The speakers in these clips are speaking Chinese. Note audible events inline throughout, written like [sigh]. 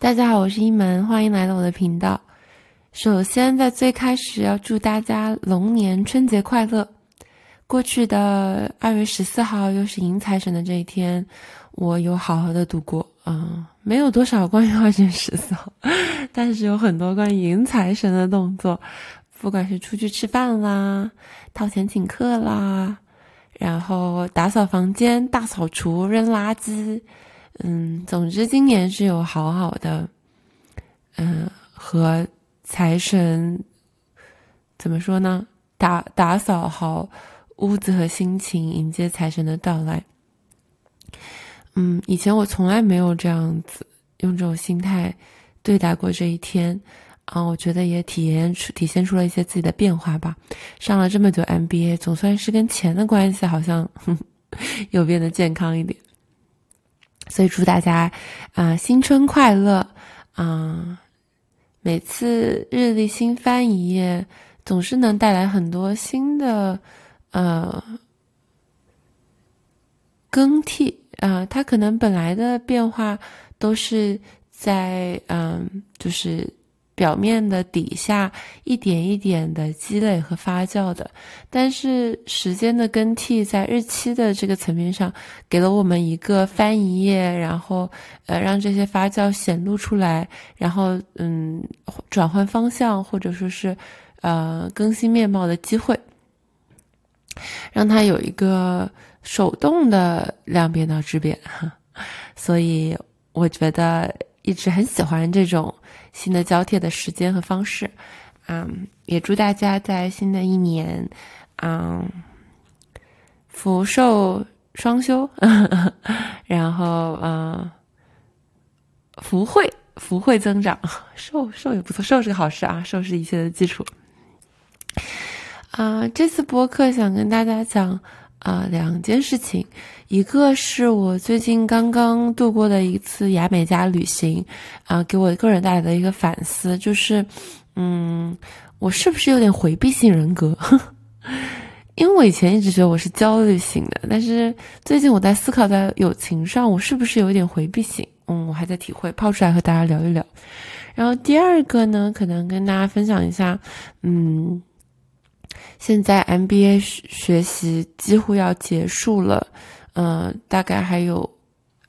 大家好，我是一门，欢迎来到我的频道。首先，在最开始要祝大家龙年春节快乐。过去的二月十四号又是迎财神的这一天，我有好好的度过。嗯，没有多少关于二月十四号，[laughs] 但是有很多关于迎财神的动作，不管是出去吃饭啦、掏钱请客啦，然后打扫房间、大扫除、扔垃圾。嗯，总之今年是有好好的，嗯，和财神怎么说呢？打打扫好屋子和心情，迎接财神的到来。嗯，以前我从来没有这样子用这种心态对待过这一天啊，我觉得也体验出体现出了一些自己的变化吧。上了这么久 MBA，总算是跟钱的关系好像 [laughs] 有变得健康一点。所以祝大家，啊，新春快乐！啊，每次日历新翻一页，总是能带来很多新的，呃，更替啊。它可能本来的变化都是在，嗯，就是。表面的底下一点一点的积累和发酵的，但是时间的更替在日期的这个层面上，给了我们一个翻一页，然后呃让这些发酵显露出来，然后嗯转换方向或者说是呃更新面貌的机会，让它有一个手动的量变到质变哈，所以我觉得一直很喜欢这种。新的交替的时间和方式，嗯，也祝大家在新的一年，嗯，福寿双修，[laughs] 然后嗯，福慧福慧增长，[laughs] 寿寿也不错，寿是个好事啊，寿是一切的基础。啊，这次播客想跟大家讲。啊，两件事情，一个是我最近刚刚度过的一次牙美加旅行，啊，给我个人带来的一个反思，就是，嗯，我是不是有点回避型人格？[laughs] 因为我以前一直觉得我是焦虑型的，但是最近我在思考，在友情上，我是不是有一点回避型？嗯，我还在体会，抛出来和大家聊一聊。然后第二个呢，可能跟大家分享一下，嗯。现在 MBA 学习几乎要结束了，嗯，大概还有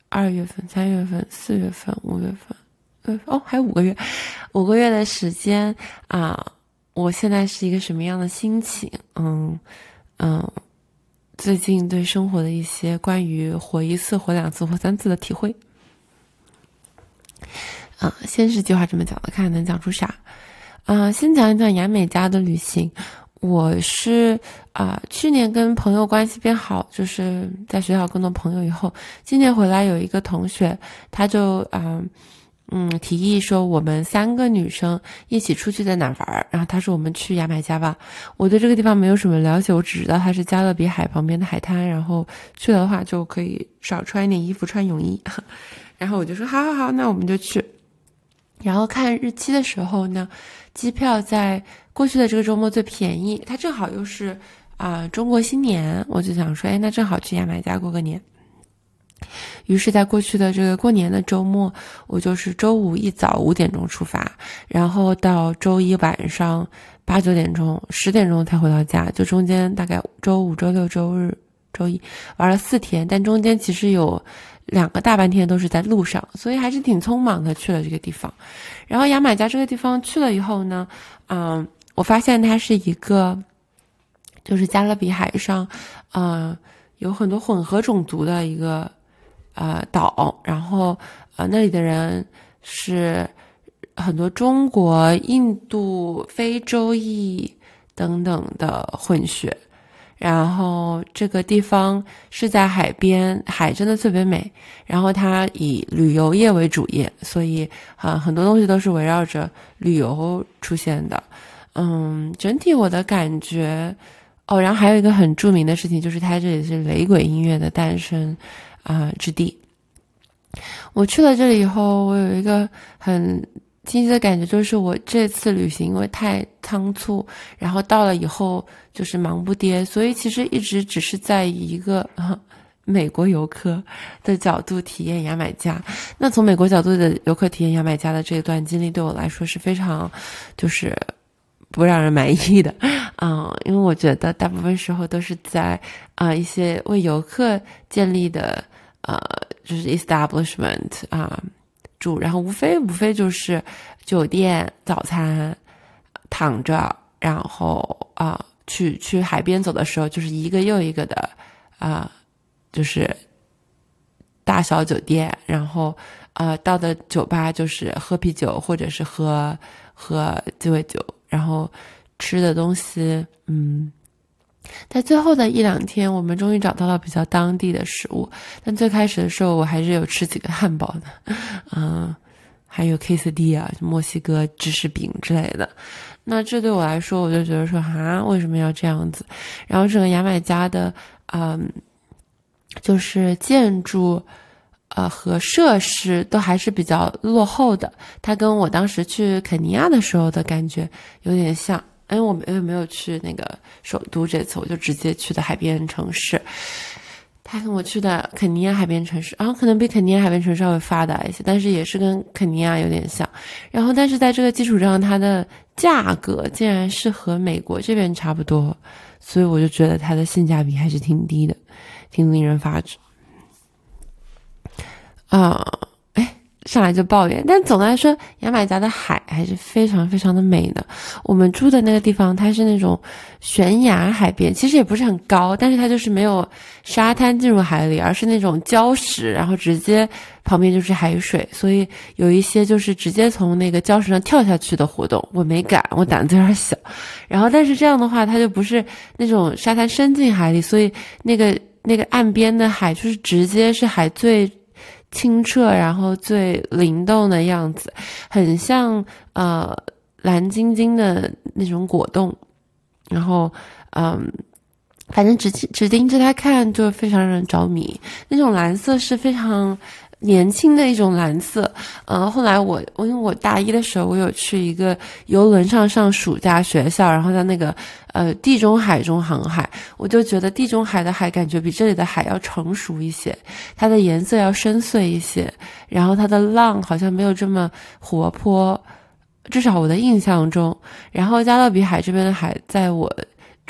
二月份、三月份、四月份、五月份，呃，哦，还有五个月，五个月的时间啊！我现在是一个什么样的心情？嗯嗯，最近对生活的一些关于活一次、活两次、活三次的体会。啊，先是计划这么讲的，看看能讲出啥。啊，先讲一讲雅美家的旅行。我是啊，去年跟朋友关系变好，就是在学校更多朋友以后，今年回来有一个同学，他就啊，嗯，提议说我们三个女生一起出去在哪玩儿然后他说我们去牙买加吧。我对这个地方没有什么了解，我只知道它是加勒比海旁边的海滩，然后去的话就可以少穿一点衣服，穿泳衣。[laughs] 然后我就说好好好，那我们就去。然后看日期的时候呢，机票在。过去的这个周末最便宜，它正好又是啊中国新年，我就想说，哎，那正好去牙买加过个年。于是，在过去的这个过年的周末，我就是周五一早五点钟出发，然后到周一晚上八九点钟、十点钟才回到家，就中间大概周五、周六、周日、周一玩了四天，但中间其实有。两个大半天都是在路上，所以还是挺匆忙的去了这个地方。然后牙买加这个地方去了以后呢，嗯，我发现它是一个，就是加勒比海上，嗯，有很多混合种族的一个呃岛。然后呃，那里的人是很多中国、印度、非洲裔等等的混血。然后这个地方是在海边，海真的特别美。然后它以旅游业为主业，所以啊，很多东西都是围绕着旅游出现的。嗯，整体我的感觉，哦，然后还有一个很著名的事情，就是它这里是雷鬼音乐的诞生啊之地。我去了这里以后，我有一个很。清晰的感觉就是，我这次旅行因为太仓促，然后到了以后就是忙不迭，所以其实一直只是在一个美国游客的角度体验牙买加。那从美国角度的游客体验牙买加的这段经历，对我来说是非常，就是不让人满意的。嗯，因为我觉得大部分时候都是在啊一些为游客建立的呃，就是 establishment 啊住，然后无非无非就是酒店、早餐、躺着，然后啊去去海边走的时候，就是一个又一个的啊，就是大小酒店，然后呃到的酒吧就是喝啤酒或者是喝喝鸡尾酒，然后。吃的东西，嗯，在最后的一两天，我们终于找到了比较当地的食物。但最开始的时候，我还是有吃几个汉堡的，嗯，还有 K C D 啊，墨西哥芝士饼之类的。那这对我来说，我就觉得说，啊，为什么要这样子？然后整个牙买加的，嗯，就是建筑，呃，和设施都还是比较落后的。它跟我当时去肯尼亚的时候的感觉有点像。因为我们又没有去那个首都，这次我就直接去的海边城市。他跟我去的肯尼亚海边城市，然后可能比肯尼亚海边城市稍微发达一些，但是也是跟肯尼亚有点像。然后，但是在这个基础上，它的价格竟然是和美国这边差不多，所以我就觉得它的性价比还是挺低的，挺令人发指。啊。上来就抱怨，但总的来说，牙买加的海还是非常非常的美的。我们住的那个地方，它是那种悬崖海边，其实也不是很高，但是它就是没有沙滩进入海里，而是那种礁石，然后直接旁边就是海水，所以有一些就是直接从那个礁石上跳下去的活动，我没敢，我胆子有点小。然后，但是这样的话，它就不是那种沙滩伸进海里，所以那个那个岸边的海就是直接是海最。清澈，然后最灵动的样子，很像呃蓝晶晶的那种果冻，然后嗯，反正只只盯着它看就非常让人着迷，那种蓝色是非常。年轻的一种蓝色，嗯，后来我我因为我大一的时候，我有去一个游轮上上暑假学校，然后在那个呃地中海中航海，我就觉得地中海的海感觉比这里的海要成熟一些，它的颜色要深邃一些，然后它的浪好像没有这么活泼，至少我的印象中，然后加勒比海这边的海在我。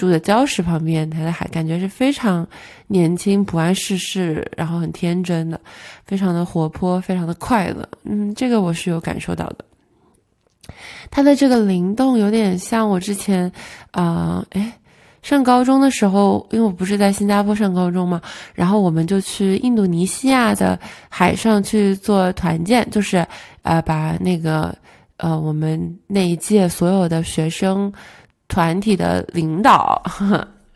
住的礁石旁边，它的海感觉是非常年轻、不谙世事，然后很天真的，非常的活泼，非常的快乐。嗯，这个我是有感受到的。它的这个灵动有点像我之前，啊，哎，上高中的时候，因为我不是在新加坡上高中嘛，然后我们就去印度尼西亚的海上去做团建，就是呃，把那个呃，我们那一届所有的学生。团体的领导，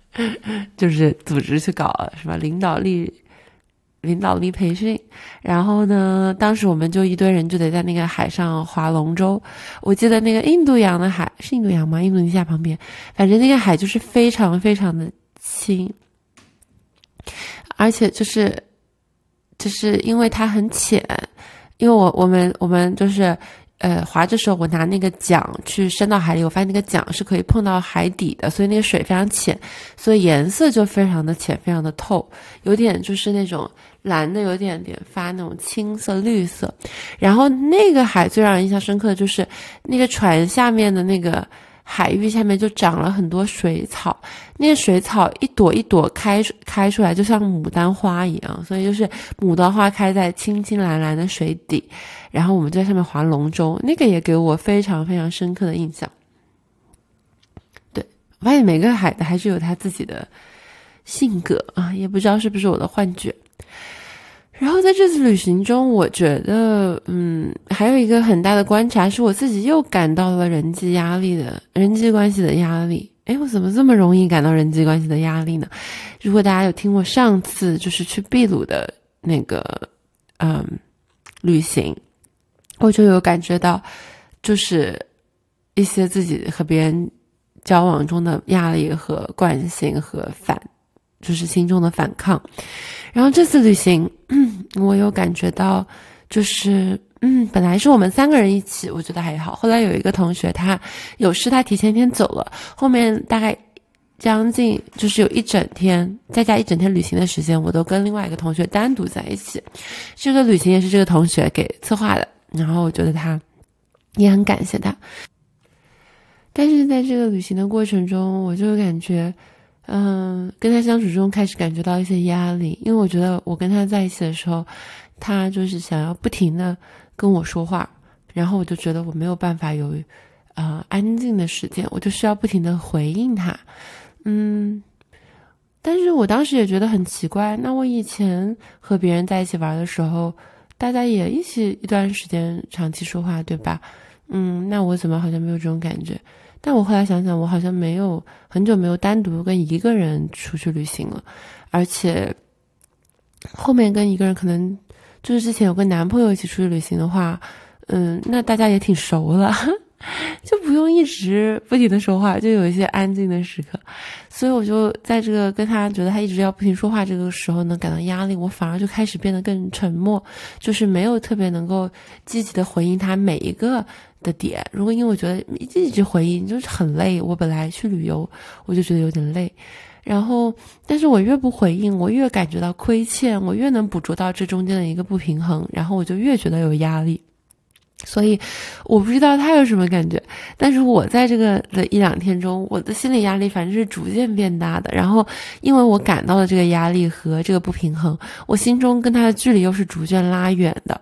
[laughs] 就是组织去搞是吧？领导力，领导力培训。然后呢，当时我们就一堆人就得在那个海上划龙舟。我记得那个印度洋的海是印度洋吗？印度尼西亚旁边，反正那个海就是非常非常的清，而且就是就是因为它很浅，因为我我们我们就是。呃，划着时候，我拿那个桨去伸到海里，我发现那个桨是可以碰到海底的，所以那个水非常浅，所以颜色就非常的浅，非常的透，有点就是那种蓝的，有点点发那种青色、绿色。然后那个海最让人印象深刻的就是那个船下面的那个。海域下面就长了很多水草，那个水草一朵一朵开开出来，就像牡丹花一样，所以就是牡丹花开在青青蓝蓝的水底，然后我们在上面划龙舟，那个也给我非常非常深刻的印象。对，我发现每个海的还是有他自己的性格啊，也不知道是不是我的幻觉。然后在这次旅行中，我觉得，嗯，还有一个很大的观察是，我自己又感到了人际压力的人际关系的压力。哎，我怎么这么容易感到人际关系的压力呢？如果大家有听我上次就是去秘鲁的那个，嗯，旅行，我就有感觉到，就是一些自己和别人交往中的压力和惯性和反。就是心中的反抗，然后这次旅行，[clears throat] 我有感觉到，就是嗯，本来是我们三个人一起，我觉得还好。后来有一个同学他有事，他提前一天走了，后面大概将近就是有一整天，再加一整天旅行的时间，我都跟另外一个同学单独在一起。这个旅行也是这个同学给策划的，然后我觉得他也很感谢他。但是在这个旅行的过程中，我就感觉，嗯，跟他相处中开始感觉到一些压力，因为我觉得我跟他在一起的时候，他就是想要不停的跟我说话，然后我就觉得我没有办法有，呃，安静的时间，我就需要不停的回应他，嗯，但是我当时也觉得很奇怪，那我以前和别人在一起玩的时候，大家也一起一段时间长期说话，对吧？嗯，那我怎么好像没有这种感觉？但我后来想想，我好像没有很久没有单独跟一个人出去旅行了，而且后面跟一个人可能就是之前有跟男朋友一起出去旅行的话，嗯，那大家也挺熟了。[laughs] 就不用一直不停的说话，就有一些安静的时刻，所以我就在这个跟他觉得他一直要不停说话这个时候呢，感到压力，我反而就开始变得更沉默，就是没有特别能够积极的回应他每一个的点。如果因为我觉得一直回应就是很累，我本来去旅游我就觉得有点累，然后但是我越不回应，我越感觉到亏欠，我越能捕捉到这中间的一个不平衡，然后我就越觉得有压力。所以，我不知道他有什么感觉，但是我在这个的一两天中，我的心理压力反正是逐渐变大的。然后，因为我感到了这个压力和这个不平衡，我心中跟他的距离又是逐渐拉远的。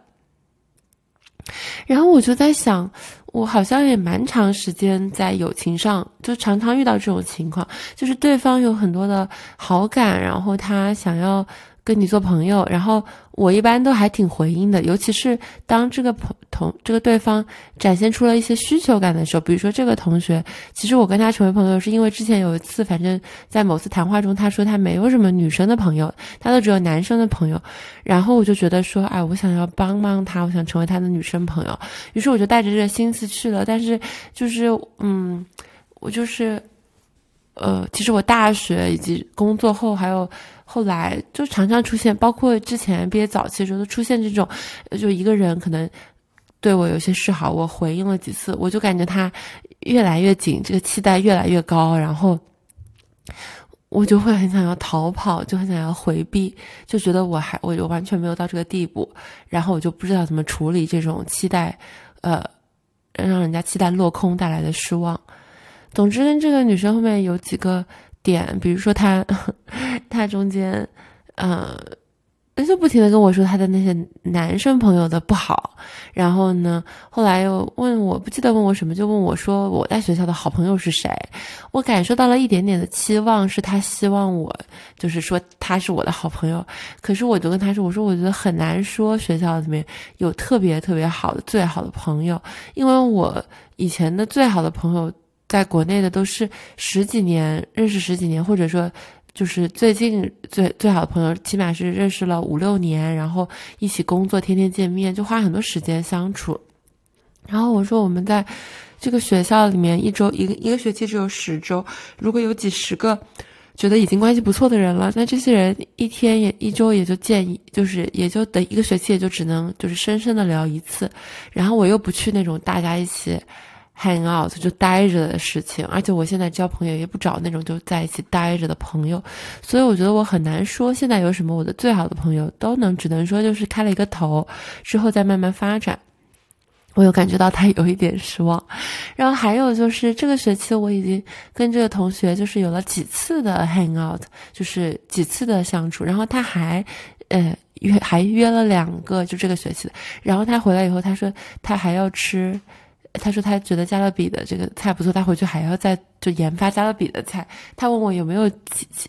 然后我就在想，我好像也蛮长时间在友情上，就常常遇到这种情况，就是对方有很多的好感，然后他想要。跟你做朋友，然后我一般都还挺回应的，尤其是当这个朋同这个对方展现出了一些需求感的时候，比如说这个同学，其实我跟他成为朋友是因为之前有一次，反正在某次谈话中，他说他没有什么女生的朋友，他都只有男生的朋友，然后我就觉得说，哎，我想要帮帮他，我想成为他的女生朋友，于是我就带着这个心思去了，但是就是，嗯，我就是，呃，其实我大学以及工作后还有。后来就常常出现，包括之前毕业早期的时候都出现这种，就一个人可能对我有些示好，我回应了几次，我就感觉他越来越紧，这个期待越来越高，然后我就会很想要逃跑，就很想要回避，就觉得我还我就完全没有到这个地步，然后我就不知道怎么处理这种期待，呃，让人家期待落空带来的失望。总之，跟这个女生后面有几个。点，比如说他，[laughs] 他中间，呃，就不停的跟我说他的那些男生朋友的不好，然后呢，后来又问我不记得问我什么，就问我说我在学校的好朋友是谁，我感受到了一点点的期望，是他希望我就是说他是我的好朋友，可是我就跟他说，我说我觉得很难说学校里面有特别特别好的最好的朋友，因为我以前的最好的朋友。在国内的都是十几年认识十几年，或者说就是最近最最好的朋友，起码是认识了五六年，然后一起工作，天天见面，就花很多时间相处。然后我说，我们在这个学校里面，一周一个一个学期只有十周，如果有几十个觉得已经关系不错的人了，那这些人一天也一周也就见一，就是也就等一个学期也就只能就是深深的聊一次。然后我又不去那种大家一起。Hang out 就待着的事情，而且我现在交朋友也不找那种就在一起待着的朋友，所以我觉得我很难说现在有什么我的最好的朋友都能，只能说就是开了一个头，之后再慢慢发展。我有感觉到他有一点失望，然后还有就是这个学期我已经跟这个同学就是有了几次的 hang out，就是几次的相处，然后他还呃约还约了两个就这个学期的，然后他回来以后他说他还要吃。他说他觉得加勒比的这个菜不错，他回去还要再就研发加勒比的菜。他问我有没有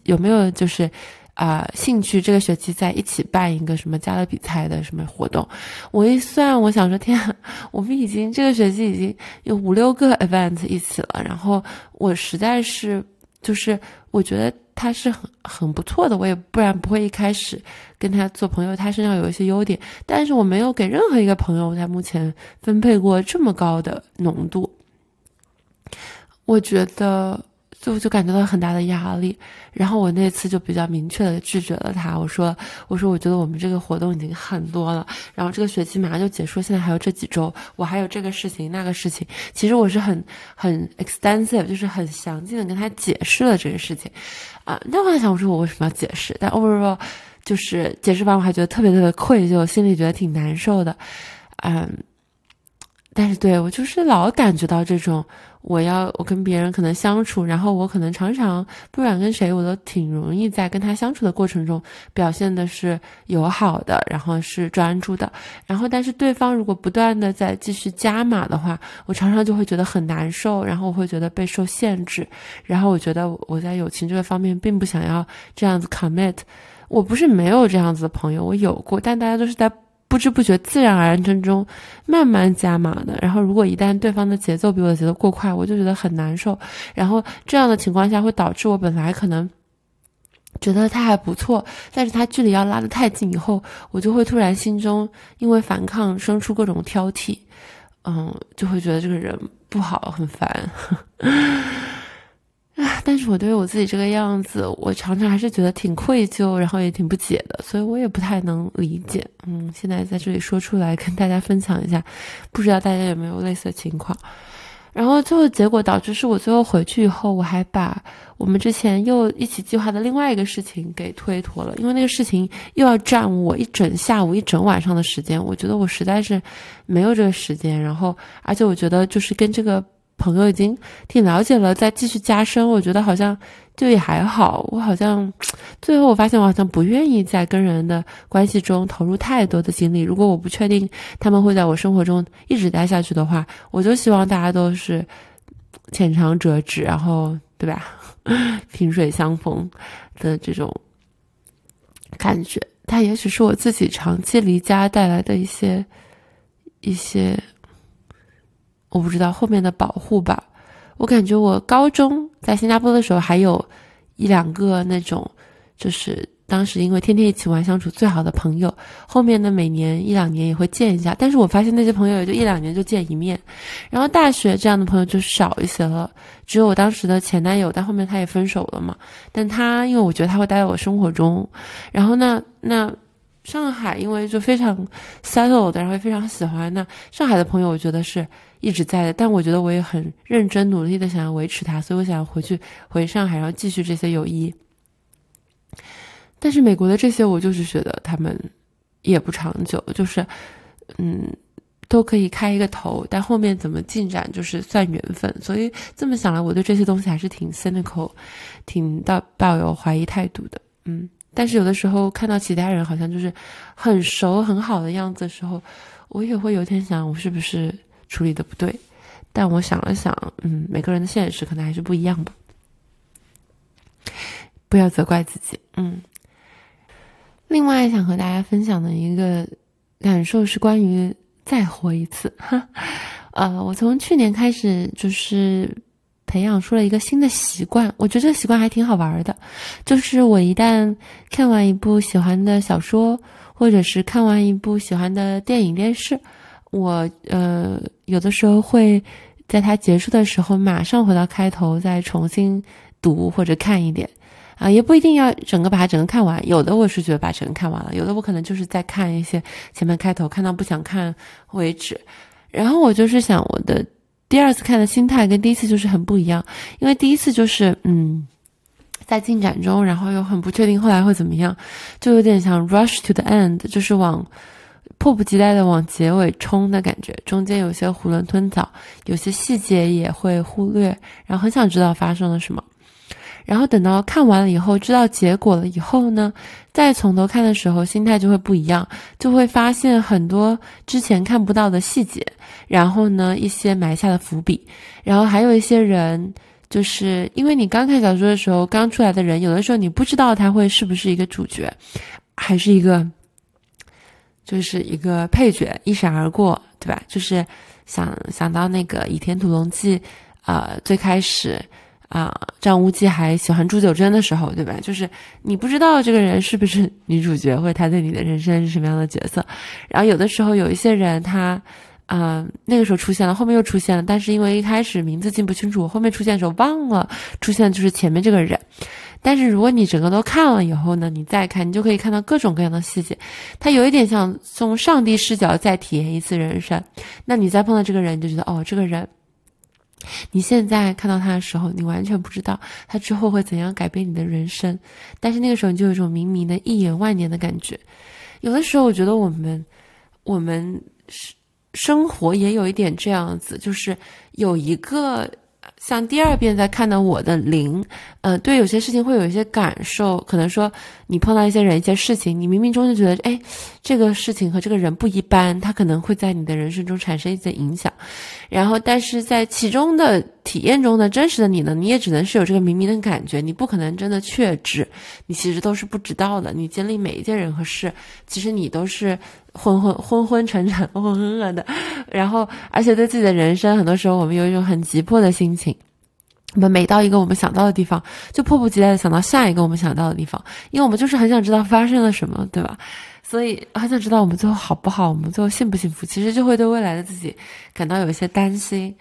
有没有就是啊兴趣这个学期在一起办一个什么加勒比菜的什么活动。我一算，我想说天，啊我们已经这个学期已经有五六个 event 一起了，然后我实在是就是我觉得。他是很很不错的，我也不然不会一开始跟他做朋友。他身上有一些优点，但是我没有给任何一个朋友在目前分配过这么高的浓度。我觉得，就就感觉到很大的压力。然后我那次就比较明确的拒绝了他，我说我说我觉得我们这个活动已经很多了，然后这个学期马上就结束，现在还有这几周，我还有这个事情那个事情。其实我是很很 extensive，就是很详尽的跟他解释了这个事情。啊，那我想我说我为什么要解释？但 overall 就是解释完我还觉得特别特别愧疚，心里觉得挺难受的。嗯，但是对我就是老感觉到这种。我要我跟别人可能相处，然后我可能常常不管跟谁，我都挺容易在跟他相处的过程中表现的是友好的，然后是专注的，然后但是对方如果不断的在继续加码的话，我常常就会觉得很难受，然后我会觉得备受限制，然后我觉得我在友情这个方面并不想要这样子 commit，我不是没有这样子的朋友，我有过，但大家都是在。不知不觉、自然而然之中，慢慢加码的。然后，如果一旦对方的节奏比我的节奏过快，我就觉得很难受。然后，这样的情况下会导致我本来可能觉得他还不错，但是他距离要拉得太近以后，我就会突然心中因为反抗生出各种挑剔，嗯，就会觉得这个人不好，很烦。啊！但是我对于我自己这个样子，我常常还是觉得挺愧疚，然后也挺不解的，所以我也不太能理解。嗯，现在在这里说出来跟大家分享一下，不知道大家有没有类似的情况。然后最后结果导致是我最后回去以后，我还把我们之前又一起计划的另外一个事情给推脱了，因为那个事情又要占我一整下午、一整晚上的时间，我觉得我实在是没有这个时间。然后，而且我觉得就是跟这个。朋友已经挺了解了，再继续加深，我觉得好像就也还好。我好像 [tsk] 最后我发现，我好像不愿意在跟人的关系中投入太多的精力。如果我不确定他们会在我生活中一直待下去的话，我就希望大家都是浅尝辄止，然后 [laughs] 对吧？萍水相逢的这种感觉。它也许是我自己长期离家带来的一些一些。我不知道后面的保护吧，我感觉我高中在新加坡的时候还有一两个那种，就是当时因为天天一起玩相处最好的朋友。后面的每年一两年也会见一下，但是我发现那些朋友也就一两年就见一面。然后大学这样的朋友就少一些了，只有我当时的前男友，但后面他也分手了嘛。但他因为我觉得他会待在我生活中，然后那那。上海因为就非常 settled，然后非常喜欢。那上海的朋友，我觉得是一直在的。但我觉得我也很认真努力的想要维持它，所以我想要回去回上海，然后继续这些友谊。但是美国的这些，我就是觉得他们也不长久，就是嗯，都可以开一个头，但后面怎么进展就是算缘分。所以这么想来，我对这些东西还是挺 cynical，挺到抱有怀疑态度的。嗯。但是有的时候看到其他人好像就是很熟很好的样子的时候，我也会有点想，我是不是处理的不对？但我想了想，嗯，每个人的现实可能还是不一样吧。不要责怪自己，嗯。另外想和大家分享的一个感受是关于再活一次。[laughs] 哈呃，我从去年开始就是。培养出了一个新的习惯，我觉得这个习惯还挺好玩的。就是我一旦看完一部喜欢的小说，或者是看完一部喜欢的电影、电视，我呃有的时候会在它结束的时候马上回到开头，再重新读或者看一点啊，也不一定要整个把它整个看完。有的我是觉得把整个看完了，有的我可能就是在看一些前面开头，看到不想看为止。然后我就是想我的。第二次看的心态跟第一次就是很不一样，因为第一次就是嗯，在进展中，然后又很不确定后来会怎么样，就有点像 rush to the end，就是往迫不及待的往结尾冲的感觉，中间有些囫囵吞枣，有些细节也会忽略，然后很想知道发生了什么。然后等到看完了以后，知道结果了以后呢，再从头看的时候，心态就会不一样，就会发现很多之前看不到的细节，然后呢，一些埋下的伏笔，然后还有一些人，就是因为你刚看小说的时候，刚出来的人，有的时候你不知道他会是不是一个主角，还是一个，就是一个配角，一闪而过，对吧？就是想想到那个《倚天屠龙记》，呃，最开始。啊，张无忌还喜欢朱九真的时候，对吧？就是你不知道这个人是不是女主角，或者他对你的人生是什么样的角色。然后有的时候有一些人，他啊，那个时候出现了，后面又出现了，但是因为一开始名字记不清楚，后面出现的时候忘了出现就是前面这个人。但是如果你整个都看了以后呢，你再看，你就可以看到各种各样的细节，它有一点像从上帝视角再体验一次人生。那你再碰到这个人，你就觉得哦，这个人，你现在看到他的时候，你完全不知道他之后会怎样改变你的人生，但是那个时候你就有一种明明的一眼万年的感觉。有的时候我觉得我们，我们生生活也有一点这样子，就是有一个。像第二遍在看到我的灵，呃，对有些事情会有一些感受，可能说你碰到一些人、一些事情，你冥冥中就觉得，哎，这个事情和这个人不一般，他可能会在你的人生中产生一些影响。然后，但是在其中的体验中的真实的你呢，你也只能是有这个冥冥的感觉，你不可能真的确知，你其实都是不知道的。你经历每一件人和事，其实你都是。昏 [laughs] 昏昏昏沉沉、浑浑噩噩的，然后，而且对自己的人生，很多时候我们有一种很急迫的心情。我们每到一个我们想到的地方，就迫不及待的想到下一个我们想到的地方，因为我们就是很想知道发生了什么，对吧？所以很想知道我们最后好不好，我们最后幸不幸福。其实就会对未来的自己感到有一些担心。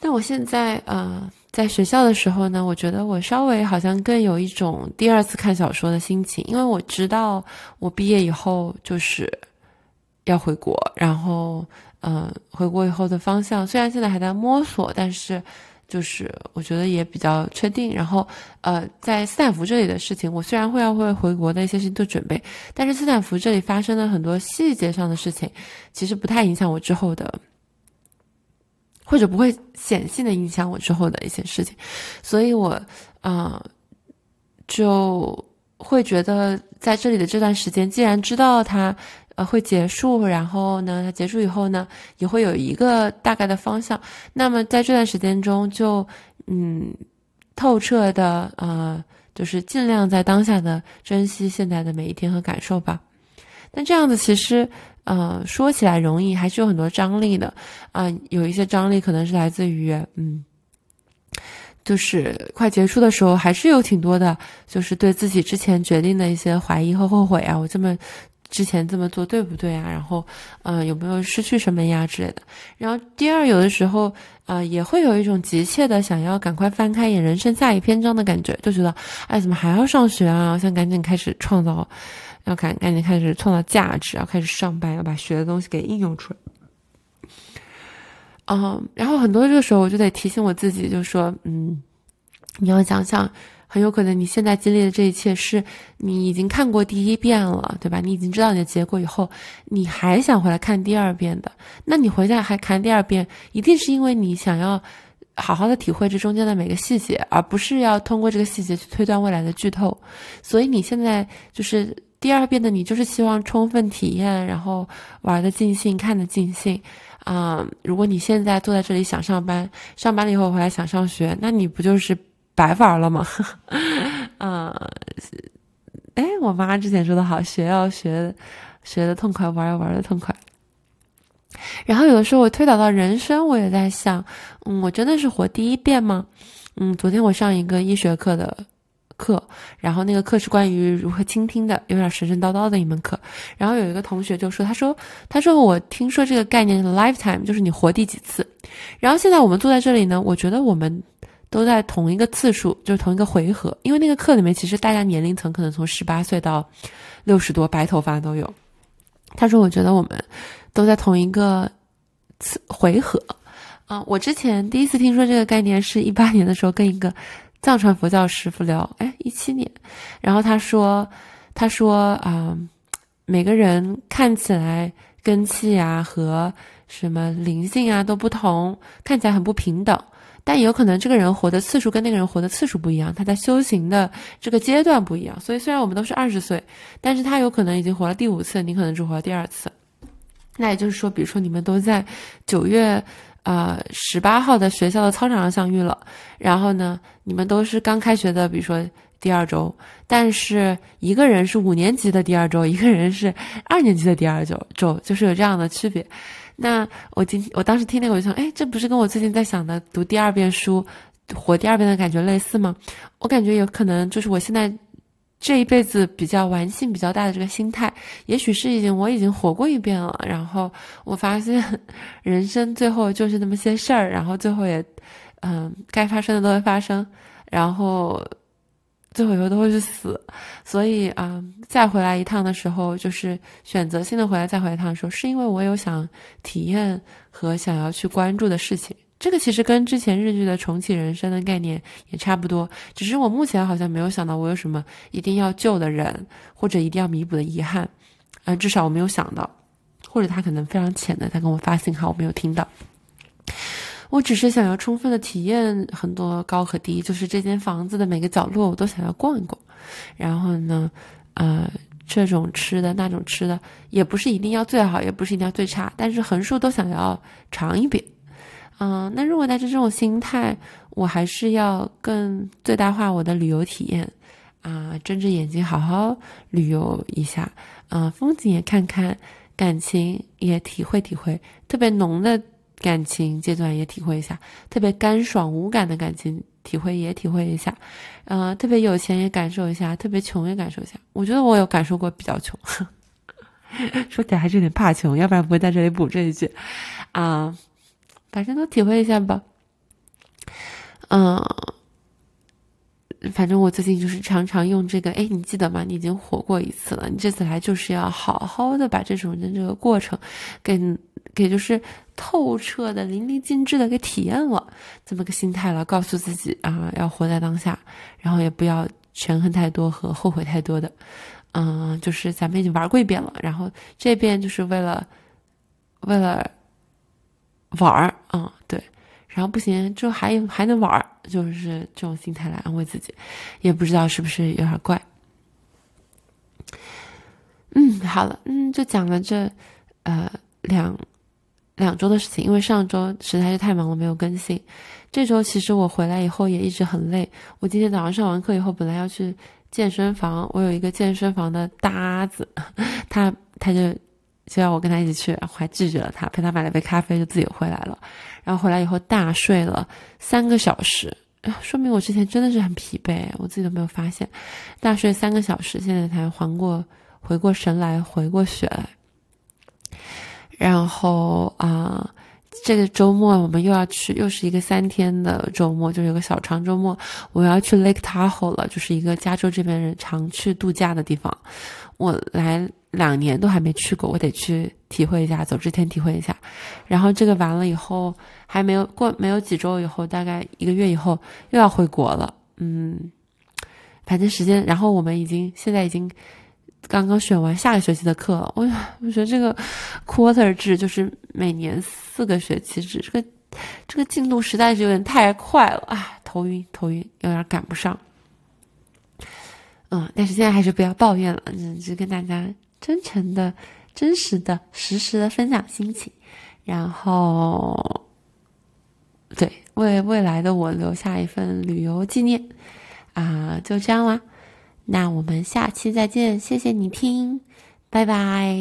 但我现在，呃。在学校的时候呢，我觉得我稍微好像更有一种第二次看小说的心情，因为我知道我毕业以后就是要回国，然后嗯，回国以后的方向虽然现在还在摸索，但是就是我觉得也比较确定。然后呃，在斯坦福这里的事情，我虽然会要为回国的一些事情做准备，但是斯坦福这里发生的很多细节上的事情，其实不太影响我之后的。或者不会显性的影响我之后的一些事情，所以我，啊，就会觉得在这里的这段时间，既然知道他，呃，会结束，然后呢，它结束以后呢，也会有一个大概的方向，那么在这段时间中，就，嗯，透彻的，呃，就是尽量在当下的珍惜现在的每一天和感受吧。但这样子其实。呃，说起来容易，还是有很多张力的。啊，有一些张力可能是来自于，嗯，就是快结束的时候，还是有挺多的，就是对自己之前决定的一些怀疑和后悔啊。我这么之前这么做对不对啊？然后，嗯，有没有失去什么呀之类的？然后第二，有的时候，啊，也会有一种急切的想要赶快翻开眼人生下一篇章的感觉，就觉得，哎，怎么还要上学啊？我想赶紧开始创造。要赶赶紧开始创造价值，要开始上班，要把学的东西给应用出来。嗯，然后很多这个时候我就得提醒我自己，就说，嗯，你要想想，很有可能你现在经历的这一切是你已经看过第一遍了，对吧？你已经知道你的结果以后，你还想回来看第二遍的，那你回家还看第二遍，一定是因为你想要好好的体会这中间的每个细节，而不是要通过这个细节去推断未来的剧透。所以你现在就是。第二遍的你就是希望充分体验，然后玩的尽兴，看的尽兴，啊！如果你现在坐在这里想上班，上班了以后回来想上学，那你不就是白玩了吗？啊！[laughs] 哎，我妈之前说的好，学要学，学的痛快，玩要玩的痛快。然后有的时候我推导到人生，我也在想，嗯，我真的是活第一遍吗？嗯，昨天我上一个医学课的。课，然后那个课是关于如何倾听的，有点神神叨叨的一门课。然后有一个同学就说：“他说，他说我听说这个概念是 lifetime，就是你活第几次。然后现在我们坐在这里呢，我觉得我们都在同一个次数，就是同一个回合。因为那个课里面其实大家年龄层可能从十八岁到六十多，白头发都有。他说，我觉得我们都在同一个次回合。啊，我之前第一次听说这个概念是一八年的时候跟一个。藏传佛教师傅聊，哎，一七年，然后他说，他说啊，每个人看起来根气啊和什么灵性啊都不同，看起来很不平等，但有可能这个人活的次数跟那个人活的次数不一样，他在修行的这个阶段不一样，所以虽然我们都是二十岁，但是他有可能已经活了第五次，你可能只活了第二次，那也就是说，比如说你们都在九月。呃，十八号的学校的操场上相遇了，然后呢，你们都是刚开学的，比如说第二周，但是一个人是五年级的第二周，一个人是二年级的第二周，周就是有这样的区别。那我今我当时听那个，我就想，哎，这不是跟我最近在想的读第二遍书，活第二遍的感觉类似吗？我感觉有可能就是我现在这一辈子比较玩性比较大的这个心态，也许是已经我已经活过一遍了。然后我发现，[laughs] 人生最后就是那么些事儿，然后最后也，嗯，该发生的都会发生，然后最后以后都会去死。所以啊，再回来一趟的时候，就是选择性的回来再回来一趟的时候，是因为我有想体验和想要去关注的事情。这个其实跟之前日剧的重启人生的概念也差不多，只是我目前好像没有想到我有什么一定要救的人，或者一定要弥补的遗憾，呃，至少我没有想到，或者他可能非常浅的在跟我发信号，我没有听到。我只是想要充分的体验很多高和低，就是这间房子的每个角落我都想要逛一逛，然后呢，呃，这种吃的那种吃的也不是一定要最好，也不是一定要最差，但是横竖都想要尝一遍。嗯，那如果带着这种心态，我还是要更最大化我的旅游体验，啊，睁着眼睛好好旅游一下，嗯，风景也看看，感情也体会体会，特别浓的感情阶段也体会一下，特别干爽无感的感情体会也体会一下，嗯，特别有钱也感受一下，特别穷也感受一下。我觉得我有感受过比较穷，[laughs] 说起来还是有点怕穷，要不然不会在这里补这一句，啊。反正都体会一下吧，嗯，反正我最近就是常常用这个，哎，你记得吗？你已经活过一次了，你这次来就是要好好的把这种的这个过程，给给就是透彻的、淋漓尽致的给体验了，这么个心态了，告诉自己啊，要活在当下，然后也不要权衡太多和后悔太多的，嗯，就是咱们已经玩过一遍了，然后这遍就是为了为了。玩儿啊，对，然后不行，就还还能玩儿，就是这种心态来安慰自己，也不知道是不是有点怪。嗯，好了，嗯，就讲了这呃两两周的事情，因为上周实在是太忙了，没有更新。这周其实我回来以后也一直很累。我今天早上上完课以后，本来要去健身房，我有一个健身房的搭子，他他就。就要我跟他一起去，我还拒绝了他，陪他买了杯咖啡，就自己回来了。然后回来以后大睡了三个小时，说明我之前真的是很疲惫，我自己都没有发现。大睡三个小时，现在才缓过回过神来，回过血来。然后啊，这个周末我们又要去，又是一个三天的周末，就是有个小长周末，我要去 Lake Tahoe 了，就是一个加州这边人常去度假的地方。我来。两年都还没去过，我得去体会一下，走之前体会一下。然后这个完了以后，还没有过没有几周以后，大概一个月以后又要回国了。嗯，反正时间，然后我们已经现在已经刚刚选完下个学期的课。我我觉得这个 quarter 制就是每年四个学期制，这个这个进度实在是有点太快了啊，头晕头晕，有点赶不上。嗯，但是现在还是不要抱怨了，嗯，就跟大家。真诚的、真实的、实时的分享心情，然后，对为未来的我留下一份旅游纪念，啊，就这样啦。那我们下期再见，谢谢你听，拜拜。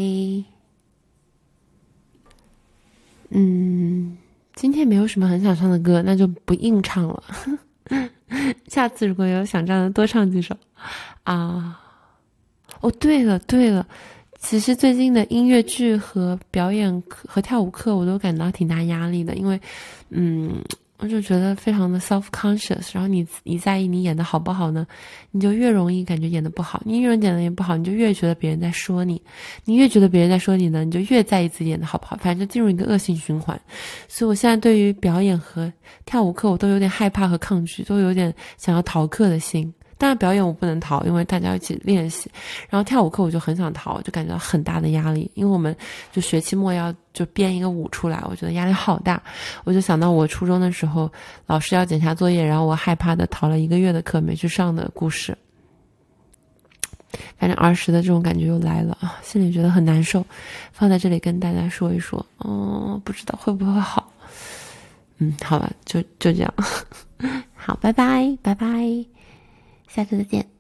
嗯，今天没有什么很想唱的歌，那就不硬唱了。[laughs] 下次如果有想唱的，多唱几首啊。哦，对了对了，其实最近的音乐剧和表演课和跳舞课，我都感到挺大压力的，因为，嗯，我就觉得非常的 self conscious。然后你你在意你演的好不好呢？你就越容易感觉演的不好。你越容易演的也不好，你就越觉得别人在说你。你越觉得别人在说你呢，你就越在意自己演的好不好。反正就进入一个恶性循环。所以我现在对于表演和跳舞课，我都有点害怕和抗拒，都有点想要逃课的心。但是，表演我不能逃，因为大家一起练习。然后跳舞课我就很想逃，就感觉到很大的压力，因为我们就学期末要就编一个舞出来，我觉得压力好大。我就想到我初中的时候，老师要检查作业，然后我害怕的逃了一个月的课没去上的故事。反正儿时的这种感觉又来了啊，心里觉得很难受，放在这里跟大家说一说。嗯，不知道会不会好。嗯，好吧，就就这样。[laughs] 好，拜拜，拜拜。下次再见。